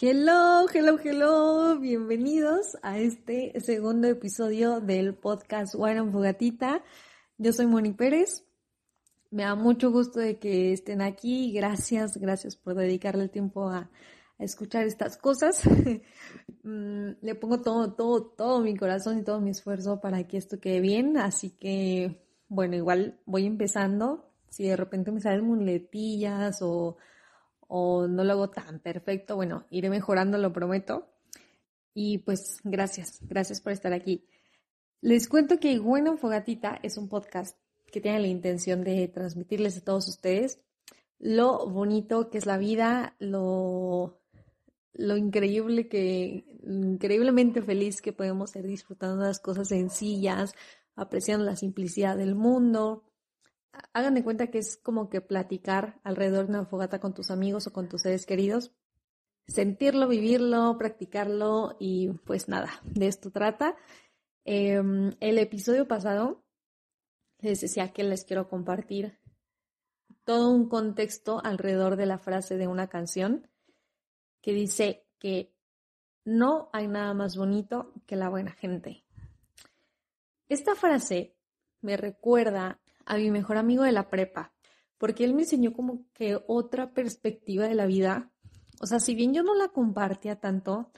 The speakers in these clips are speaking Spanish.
Hello, hello, hello. Bienvenidos a este segundo episodio del podcast Wine Fogatita. Yo soy Moni Pérez. Me da mucho gusto de que estén aquí. Gracias, gracias por dedicarle el tiempo a, escuchar estas cosas. Mm, le pongo todo, todo, todo mi corazón y todo mi esfuerzo para que esto quede bien. Así que, bueno, igual voy empezando. Si de repente me salen muletillas o o no lo hago tan perfecto, bueno, iré mejorando, lo prometo. Y pues gracias, gracias por estar aquí. Les cuento que Bueno Fogatita es un podcast que tiene la intención de transmitirles a todos ustedes lo bonito que es la vida, lo, lo increíble que, increíblemente feliz que podemos ser disfrutando las cosas sencillas, apreciando la simplicidad del mundo, hagan de cuenta que es como que platicar alrededor de una fogata con tus amigos o con tus seres queridos, sentirlo, vivirlo, practicarlo y pues nada, de esto trata. Em, el episodio pasado les decía que les quiero compartir todo un contexto alrededor de la frase de una canción que dice que no hay nada más bonito que la buena gente. Esta frase me recuerda a mi mejor amigo de la prepa, porque él me enseñó como que otra perspectiva de la vida. O sea, si bien yo no la compartía tanto,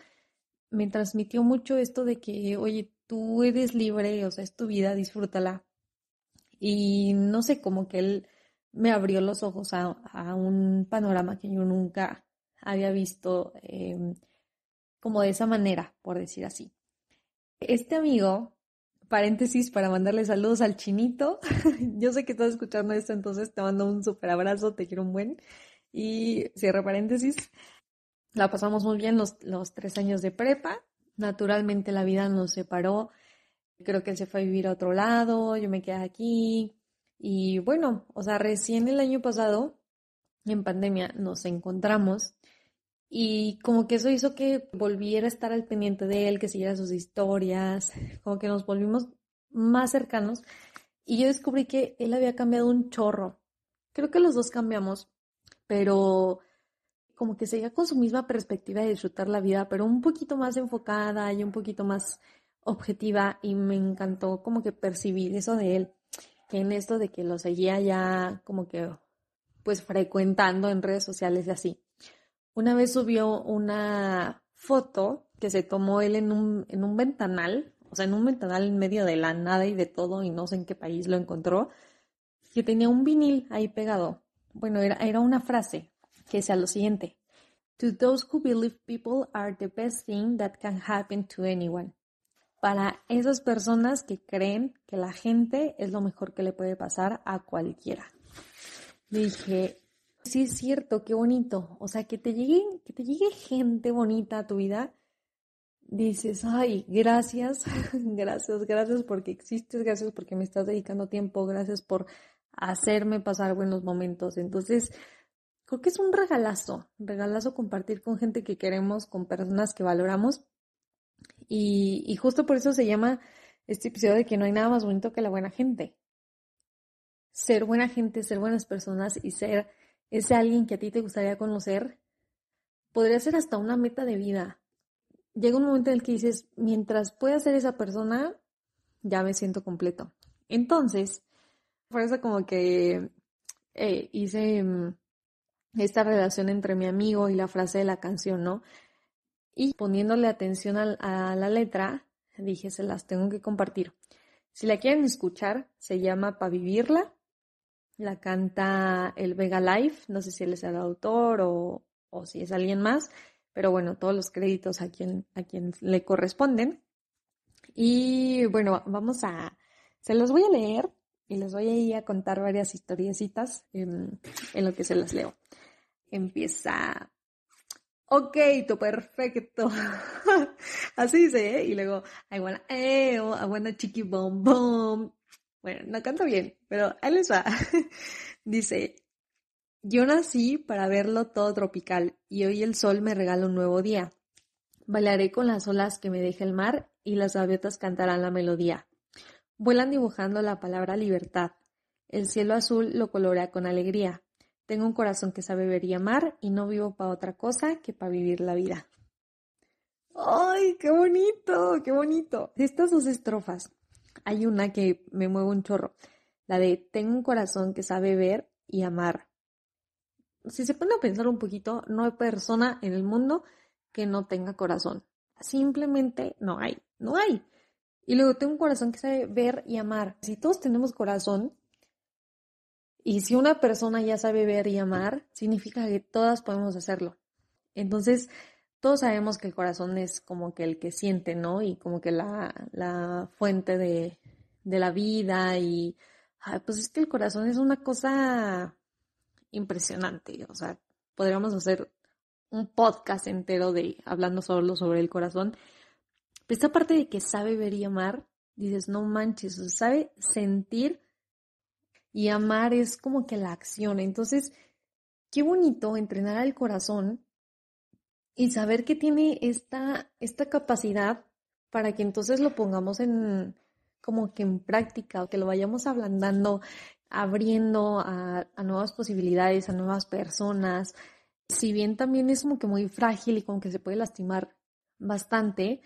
me transmitió mucho esto de que, oye, tú eres libre, o sea, es tu vida, disfrútala. Y no sé, como que él me abrió los ojos a, un panorama que yo nunca había visto em, como de esa manera, por decir así. Este amigo paréntesis para mandarle saludos al chinito. Yo sé que estás escuchando esto, entonces te mando un súper abrazo, te quiero un buen. Y cierro paréntesis. La pasamos muy bien los, los tres años de prepa. Naturalmente la vida nos separó. Creo que él se fue a vivir a otro lado, yo me quedé aquí. Y bueno, o sea, recién el año pasado, en pandemia, nos encontramos y como que eso hizo que volviera a estar al pendiente de él, que siguiera sus historias, como que nos volvimos más cercanos. Y yo descubrí que él había cambiado un chorro. Creo que los dos cambiamos, pero como que seguía con su misma perspectiva de disfrutar la vida, pero un poquito más enfocada y un poquito más objetiva. Y me encantó como que percibir eso de él, que en esto de que lo seguía ya como que pues frecuentando en redes sociales y así. Una vez subió una foto que se tomó él en un, en un ventanal, o sea, en un ventanal en medio de la nada y de todo, y no sé en qué país lo encontró, que tenía un vinil ahí pegado. Bueno, era, era una frase que decía lo siguiente. To those who believe people are the best thing that can happen to anyone. Para esas personas que creen que la gente es lo mejor que le puede pasar a cualquiera. Dije, Sí, es cierto, qué bonito. O sea, que te llegue, que te llegue gente bonita a tu vida. Dices, ay, gracias, gracias, gracias porque existes, gracias porque me estás dedicando tiempo, gracias por hacerme pasar buenos momentos. Entonces, creo que es un regalazo, regalazo compartir con gente que queremos, con personas que valoramos. Y, y justo por eso se llama este episodio de que no hay nada más bonito que la buena gente. Ser buena gente, ser buenas personas y ser ese alguien que a ti te gustaría conocer, podría ser hasta una meta de vida. Llega un momento en el que dices, mientras pueda ser esa persona, ya me siento completo. Entonces, por eso como que eh, hice mm, esta relación entre mi amigo y la frase de la canción, ¿no? Y poniéndole atención a la letra, dije, se las tengo que compartir. Si la quieren escuchar, se llama Pa' Vivirla la canta el Vega Life, no sé si él es el autor o, si es alguien más, pero bueno, todos los créditos a quien, a quien le corresponden. Y bueno, vamos a, se los voy a leer y les voy a ir a contar varias historiecitas en, en lo que se las leo. Empieza, ok, tú perfecto. Así dice, ¿eh? Y luego, I wanna, eh, I wanna chiqui bom bom. Bueno, no canto bien, pero ahí les va. Dice, yo nací para verlo todo tropical y hoy el sol me regala un nuevo día. Bailaré con las olas que me deja el mar y las gaviotas cantarán la melodía. Vuelan dibujando la palabra libertad. El cielo azul lo colorea con alegría. tengo un corazón que sabe ver y amar y no vivo para otra cosa que para vivir la vida. ¡Ay, qué bonito! ¡Qué bonito! Estas dos estrofas, hay una que me mueve un chorro, la de tengo un corazón que sabe ver y amar. Si se pone a pensar un poquito, no hay persona en el mundo que no tenga corazón. Simplemente no hay, no hay. Y luego tengo un corazón que sabe ver y amar. Si todos tenemos corazón, y si una persona ya sabe ver y amar, significa que todas podemos hacerlo. Entonces, todos sabemos que el corazón es como que el que siente, ¿no? Y como que la, la fuente de, de, la vida y, pues es que el corazón es una cosa impresionante. O sea, podríamos hacer un podcast entero de hablando solo sobre el corazón. Pero esta parte de que sabe ver y amar, dices, no manches, o sea, sabe sentir y amar es como que la acción. Entonces, qué bonito entrenar al corazón y saber que tiene esta, esta capacidad para que entonces lo pongamos en como que en práctica que lo vayamos ablandando, abriendo a, nuevas posibilidades, a nuevas personas. Si bien también es como que muy frágil y como que se puede lastimar bastante,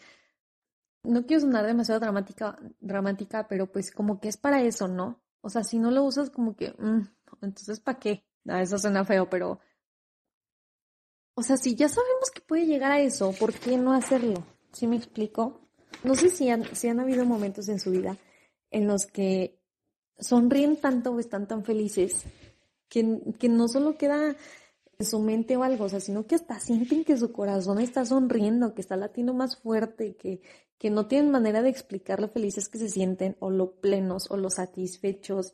no quiero sonar demasiado dramática, dramática, pero pues como que es para eso, ¿no? O sea, si no lo usas como que, mm, entonces ¿para qué? Ah, eso suena feo, pero... O sea, si ya sabemos que puede llegar a eso, ¿por qué no hacerlo? ¿Sí me explico? No sé si han, si han habido momentos en su vida en los que sonríen tanto o están tan felices que, que no solo queda en su mente o algo, o sea, sino que hasta sienten que su corazón está sonriendo, que está latiendo más fuerte, que, que no tienen manera de explicar lo felices que se sienten o lo plenos o lo satisfechos.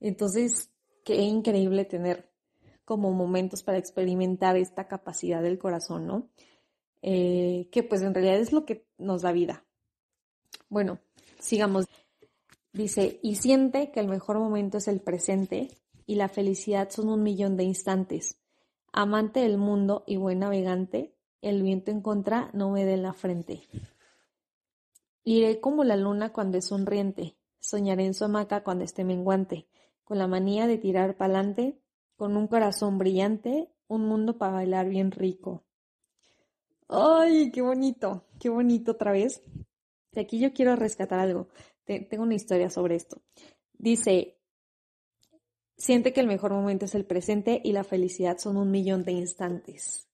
Entonces, qué increíble tener como momentos para experimentar esta capacidad del corazón, ¿no? Eh, que pues en realidad es lo que nos da vida. Bueno, sigamos. Dice, y siente que el mejor momento es el presente y la felicidad son un millón de instantes. Amante del mundo y buen navegante, el viento en contra no me dé en la frente. Iré como la luna cuando es sonriente, soñaré en su hamaca cuando esté menguante, con la manía de tirar pa'lante, con un corazón brillante, un mundo para bailar bien rico. ¡Ay, qué bonito! ¡Qué bonito otra vez! De aquí yo quiero rescatar algo. tengo una historia sobre esto. Dice, siente que el mejor momento es el presente y la felicidad son un millón de instantes.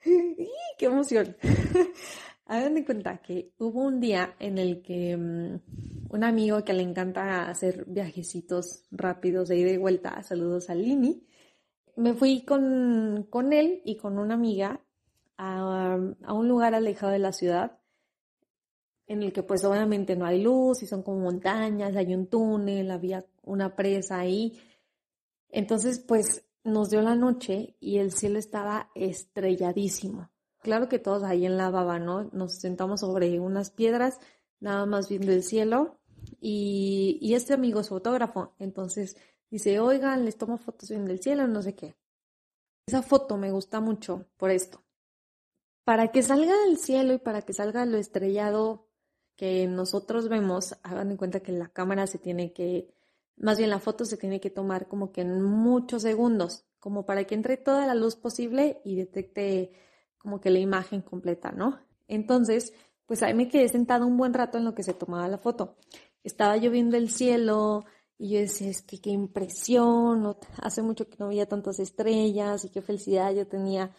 ¡Qué emoción! Hagan de cuenta que hubo un día en el que mm, un amigo que le encanta hacer viajecitos rápidos de ida y vuelta, saludos a Lini, me fui con, con él y con una amiga a, a, un lugar alejado de la ciudad, en el que pues obviamente no hay luz y son como montañas, hay un túnel, había una presa ahí. Entonces pues nos dio la noche y el cielo estaba estrelladísimo. Claro que todos ahí en la baba, ¿no? Nos sentamos sobre unas piedras, nada más viendo el cielo. Y, y este amigo es fotógrafo, entonces dice, oigan, les tomo fotos viendo el cielo, no sé qué. Esa foto me gusta mucho por esto. Para que salga el cielo y para que salga lo estrellado que nosotros vemos, hagan en cuenta que la cámara se tiene que, más bien la foto se tiene que tomar como que en muchos segundos, como para que entre toda la luz posible y detecte como que la imagen completa, ¿no? Entonces, pues ahí me quedé sentada un buen rato en lo que se tomaba la foto. Estaba lloviendo el cielo y yo decía, es que qué impresión, hace mucho que no veía tantas estrellas y qué felicidad yo tenía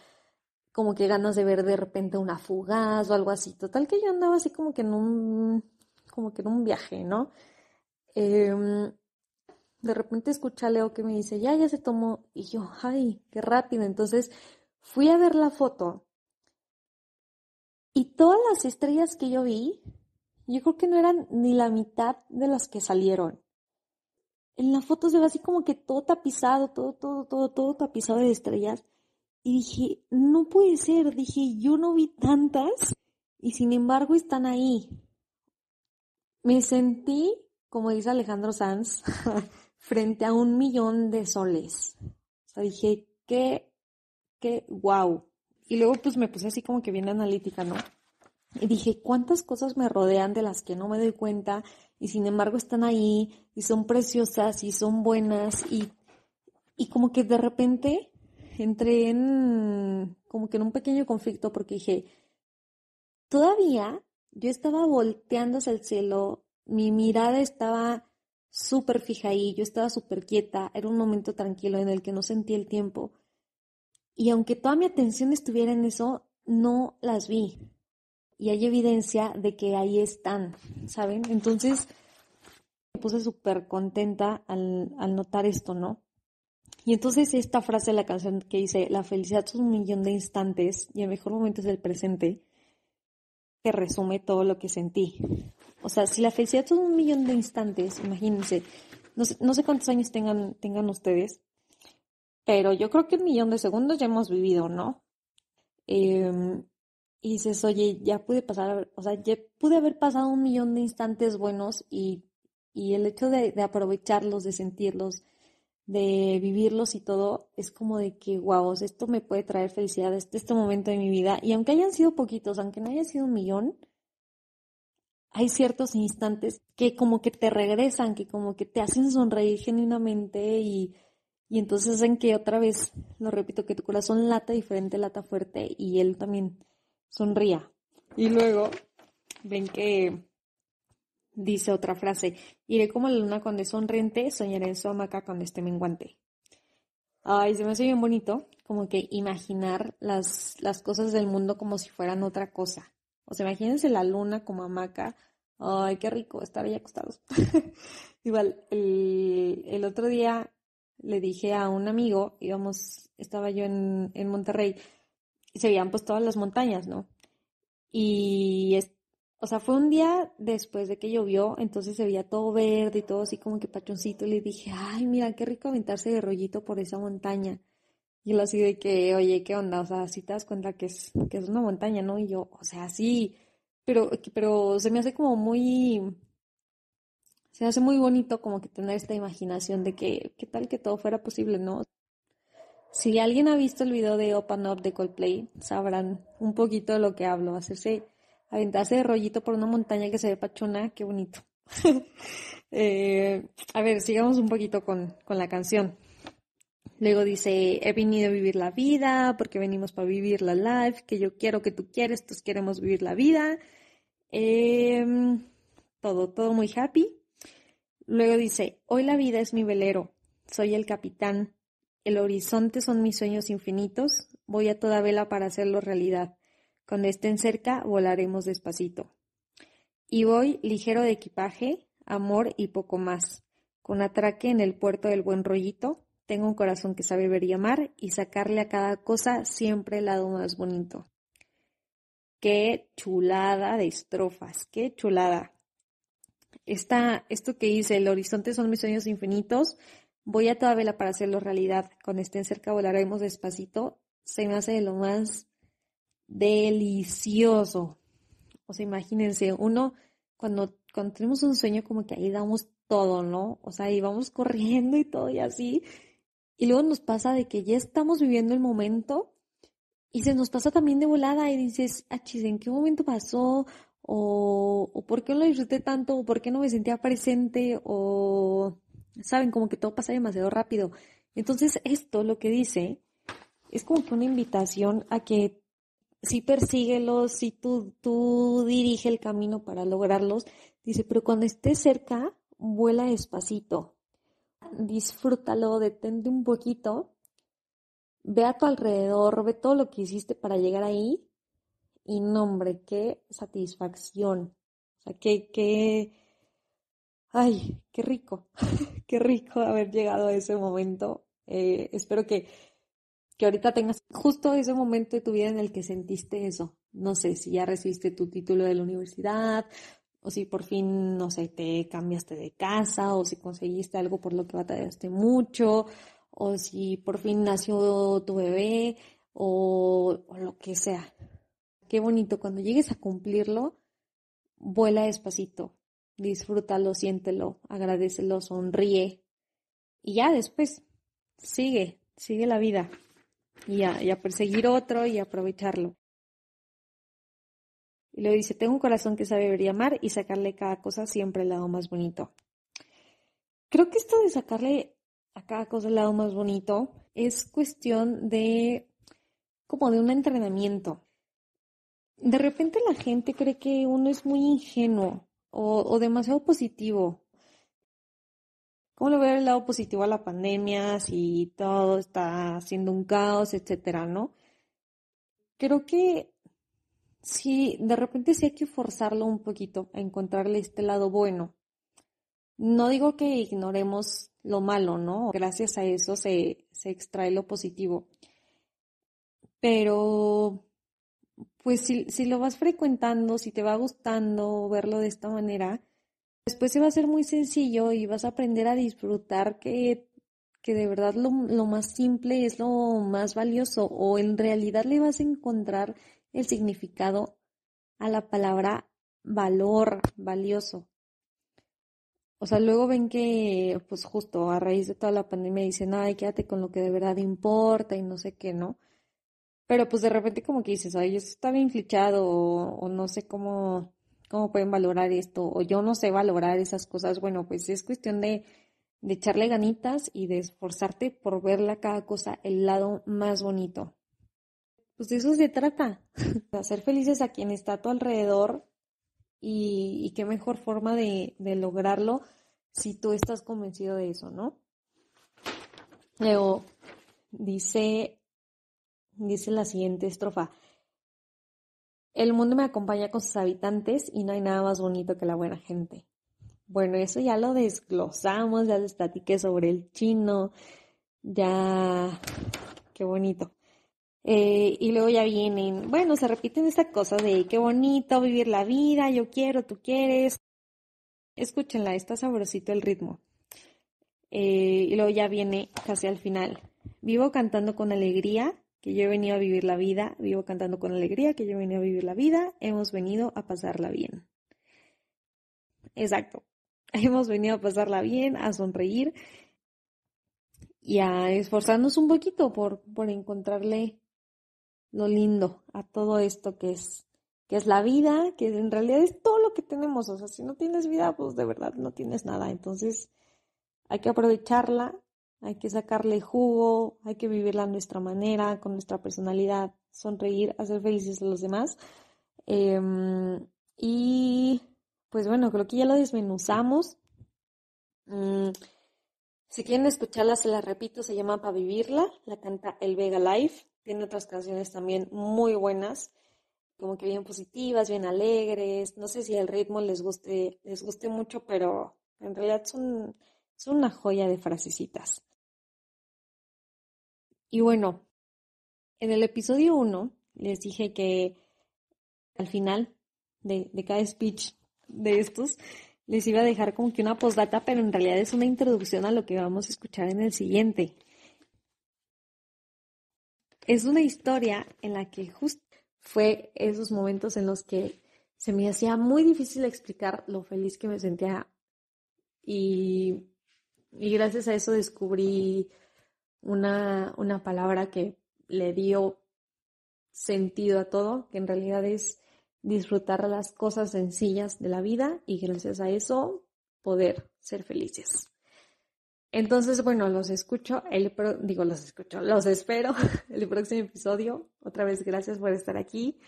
como que ganas de ver de repente una fugaz o algo así. Total que yo andaba así como que en un, como que en un viaje, ¿no? Em, de repente escuché a Leo que me dice, ya, ya se tomó. Y yo, ay, qué rápido. Entonces fui a ver la foto y todas las estrellas que yo vi, yo creo que no eran ni la mitad de las que salieron. En la foto se ve así como que todo tapizado, todo, todo, todo, todo tapizado de estrellas. Y dije, no puede ser, dije, yo no vi tantas y sin embargo están ahí. Me sentí, como dice Alejandro Sanz, frente a un millón de soles. O sea, dije, qué, qué, wow. Y luego pues me puse así como que bien analítica, ¿no? Y dije, ¿cuántas cosas me rodean de las que no me doy cuenta y sin embargo están ahí y son preciosas y son buenas y, Y como que de repente entré en como que en un pequeño conflicto porque dije, todavía yo estaba volteando hacia el cielo, mi mirada estaba súper fija ahí, yo estaba súper quieta, era un momento tranquilo en el que no sentí el tiempo. Y aunque toda mi atención estuviera en eso, no las vi. Y hay evidencia de que ahí están, ¿saben? Entonces me puse súper contenta al, al notar esto, ¿no? Y entonces esta frase de la canción que dice, la felicidad es un millón de instantes y el mejor momento es el presente, que resume todo lo que sentí. O sea, si la felicidad es un millón de instantes, imagínense, no sé, no sé cuántos años tengan, tengan ustedes, pero yo creo que un millón de segundos ya hemos vivido, ¿no? Em, y dices, oye, ya pude pasar, o sea, ya pude haber pasado un millón de instantes buenos y, y el hecho de, de aprovecharlos, de sentirlos, de vivirlos y todo, es como de que, wow, esto me puede traer felicidad, este, este momento de mi vida. Y aunque hayan sido poquitos, aunque no haya sido un millón, hay ciertos instantes que como que te regresan, que como que te hacen sonreír genuinamente y, y entonces hacen que otra vez, lo repito, que tu corazón lata diferente, lata fuerte y él también sonría. Y luego ven que Dice otra frase, iré como la luna cuando es sonriente, soñaré en su hamaca cuando esté menguante. Ay, se me hace bien bonito, como que imaginar las, las cosas del mundo como si fueran otra cosa. O sea, imagínense la luna como hamaca. Ay, qué rico estar ahí acostados. Igual, el, el, otro día le dije a un amigo, íbamos, estaba yo en, en Monterrey, y se veían pues todas las montañas, ¿no? Y o sea, fue un día después de que llovió, entonces se veía todo verde y todo así como que pachoncito. Y le dije, ay, mira, qué rico aventarse de rollito por esa montaña. Y él así de que, oye, ¿qué onda? O sea, si te das cuenta que es, que es una montaña, ¿no? Y yo, o sea, sí, pero, pero se me hace como muy, se hace muy bonito como que tener esta imaginación de que, ¿qué tal que todo fuera posible, no? Si alguien ha visto el video de Open Up de Coldplay, sabrán un poquito de lo que hablo. Hacerse aventarse de rollito por una montaña que se ve pachona, qué bonito. Eh, a ver, sigamos un poquito con, la canción. Luego dice, he venido a vivir la vida porque venimos para vivir la life, que yo quiero que tú quieres, todos queremos vivir la vida. Em, todo, todo muy happy. Luego dice, hoy la vida es mi velero, soy el capitán, el horizonte son mis sueños infinitos, voy a toda vela para hacerlo realidad. Cuando estén cerca, volaremos despacito. Y voy ligero de equipaje, amor y poco más. Con atraque en el puerto del buen rollito, tengo un corazón que sabe ver y amar y sacarle a cada cosa siempre el lado más bonito. Qué chulada de estrofas, qué chulada. Esta, esto que dice, el horizonte son mis sueños infinitos, voy a toda vela para hacerlo realidad. Cuando estén cerca volaremos despacito, se me hace de lo más delicioso. O sea, imagínense, uno cuando, cuando tenemos un sueño como que ahí damos todo, ¿no? O sea, ahí vamos corriendo y todo y así. Y luego nos pasa de que ya estamos viviendo el momento y se nos pasa también de volada y dices, achis, ¿en qué momento pasó? O, o por qué no lo disfruté tanto, o por qué no me sentía presente, o, saben, como que todo pasa demasiado rápido. Entonces, esto lo que dice es como que una invitación a que sí persíguelos, sí tú, tú dirige el camino para lograrlos. Dice, pero cuando estés cerca, vuela despacito. Disfrútalo, detente un poquito. Ve a tu alrededor, ve todo lo que hiciste para llegar ahí. Y no, hombre, qué satisfacción. O sea, qué, qué, ay, qué rico, qué rico haber llegado a ese momento. Eh, espero que que ahorita tengas justo ese momento de tu vida en el que sentiste eso. No sé si ya recibiste tu título de la universidad, o si por fin, no sé, te cambiaste de casa, o si conseguiste algo por lo que batallaste mucho, o si por fin nació tu bebé, o lo que sea. Qué bonito, cuando llegues a cumplirlo, vuela despacito, disfrútalo, siéntelo, agradecelo, sonríe, y ya después, sigue, sigue la vida y a, perseguir otro y aprovecharlo. Y luego dice, tengo un corazón que sabe ver y amar y sacarle cada cosa siempre el lado más bonito. Creo que esto de sacarle a cada cosa el lado más bonito, es cuestión de como de un entrenamiento. De repente la gente cree que uno es muy ingenuo o, demasiado positivo. ¿Cómo le ver el lado positivo a la pandemia si todo está siendo un caos, etcétera, no? Creo que sí, de repente sí hay que forzarlo un poquito a encontrarle este lado bueno. No digo que ignoremos lo malo, ¿no? Gracias a eso se, se extrae lo positivo. Pero, pues si, si lo vas frecuentando, si te va gustando verlo de esta manera, después se va a ser muy sencillo y vas a aprender a disfrutar que, que de verdad lo, lo más simple es lo más valioso o en realidad le vas a encontrar el significado a la palabra valor, valioso. O sea, luego ven que, pues justo a raíz de toda la pandemia dicen, ay, quédate con lo que de verdad importa y no sé qué, ¿no? Pero pues de repente como que dices, ay, eso está bien o, no sé cómo, cómo pueden valorar esto o yo no sé valorar esas cosas. Bueno, pues es cuestión de, de echarle ganitas y de esforzarte por verla cada cosa el lado más bonito. Pues de eso se trata, de hacer felices a quien está a tu alrededor y, qué mejor forma de, lograrlo si tú estás convencido de eso, ¿no? Luego dice, dice la siguiente estrofa. El mundo me acompaña con sus habitantes y no hay nada más bonito que la buena gente. Bueno, eso ya lo desglosamos, ya les platiqué sobre el chino, ya, qué bonito. Eh, y luego ya vienen, bueno, se repiten esta cosa de qué bonito vivir la vida, yo quiero, tú quieres. Escúchenla, está sabrosito el ritmo. Eh, y luego ya viene casi al final. Vivo cantando con alegría, que yo he venido a vivir la vida. Vivo cantando con alegría, que yo he venido a vivir la vida. Hemos venido a pasarla bien. Exacto. Hemos venido a pasarla bien, a sonreír y a esforzarnos un poquito por, por encontrarle lo lindo a todo esto que es, que es la vida, que en realidad es todo lo que tenemos. O sea, si no tienes vida, pues de verdad no tienes nada. Entonces hay que aprovecharla, hay que sacarle jugo, hay que vivirla a nuestra manera, con nuestra personalidad, sonreír, hacer felices a los demás. Em, y pues bueno, creo que ya lo desmenuzamos. Mm, si quieren escucharla, se la repito, se llama Para Vivirla, la canta El Vega Life. Tiene otras canciones también muy buenas, como que bien positivas, bien alegres. No sé si el ritmo les guste, les guste mucho, pero en realidad son, son una joya de frasecitas. Y bueno, en el episodio 1 les dije que al final de, cada speech de estos les iba a dejar como que una postdata, pero en realidad es una introducción a lo que vamos a escuchar en el siguiente. Es una historia en la que justo fue esos momentos en los que se me hacía muy difícil explicar lo feliz que me sentía y, gracias a eso descubrí una, una palabra que le dio sentido a todo, que en realidad es disfrutar las cosas sencillas de la vida y gracias a eso poder ser felices. Entonces, bueno, los escucho, el digo, los escucho, los espero el próximo episodio. Otra vez, gracias por estar aquí.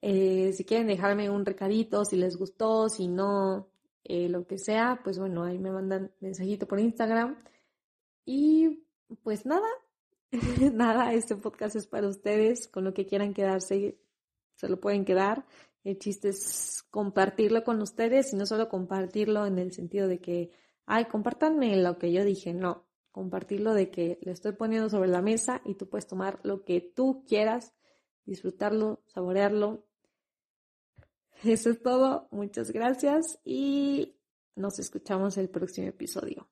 Eh, si quieren dejarme un recadito, si les gustó, si no, eh, lo que sea, pues bueno, ahí me mandan mensajito por Instagram. Y pues nada, nada, este podcast es para ustedes. Con lo que quieran quedarse, se lo pueden quedar. El chiste es compartirlo con ustedes y no solo compartirlo en el sentido de que ay, compártanme lo que yo dije, no, compartirlo de que le estoy poniendo sobre la mesa y tú puedes tomar lo que tú quieras, disfrutarlo, saborearlo. Eso es todo, muchas gracias y nos escuchamos el próximo episodio.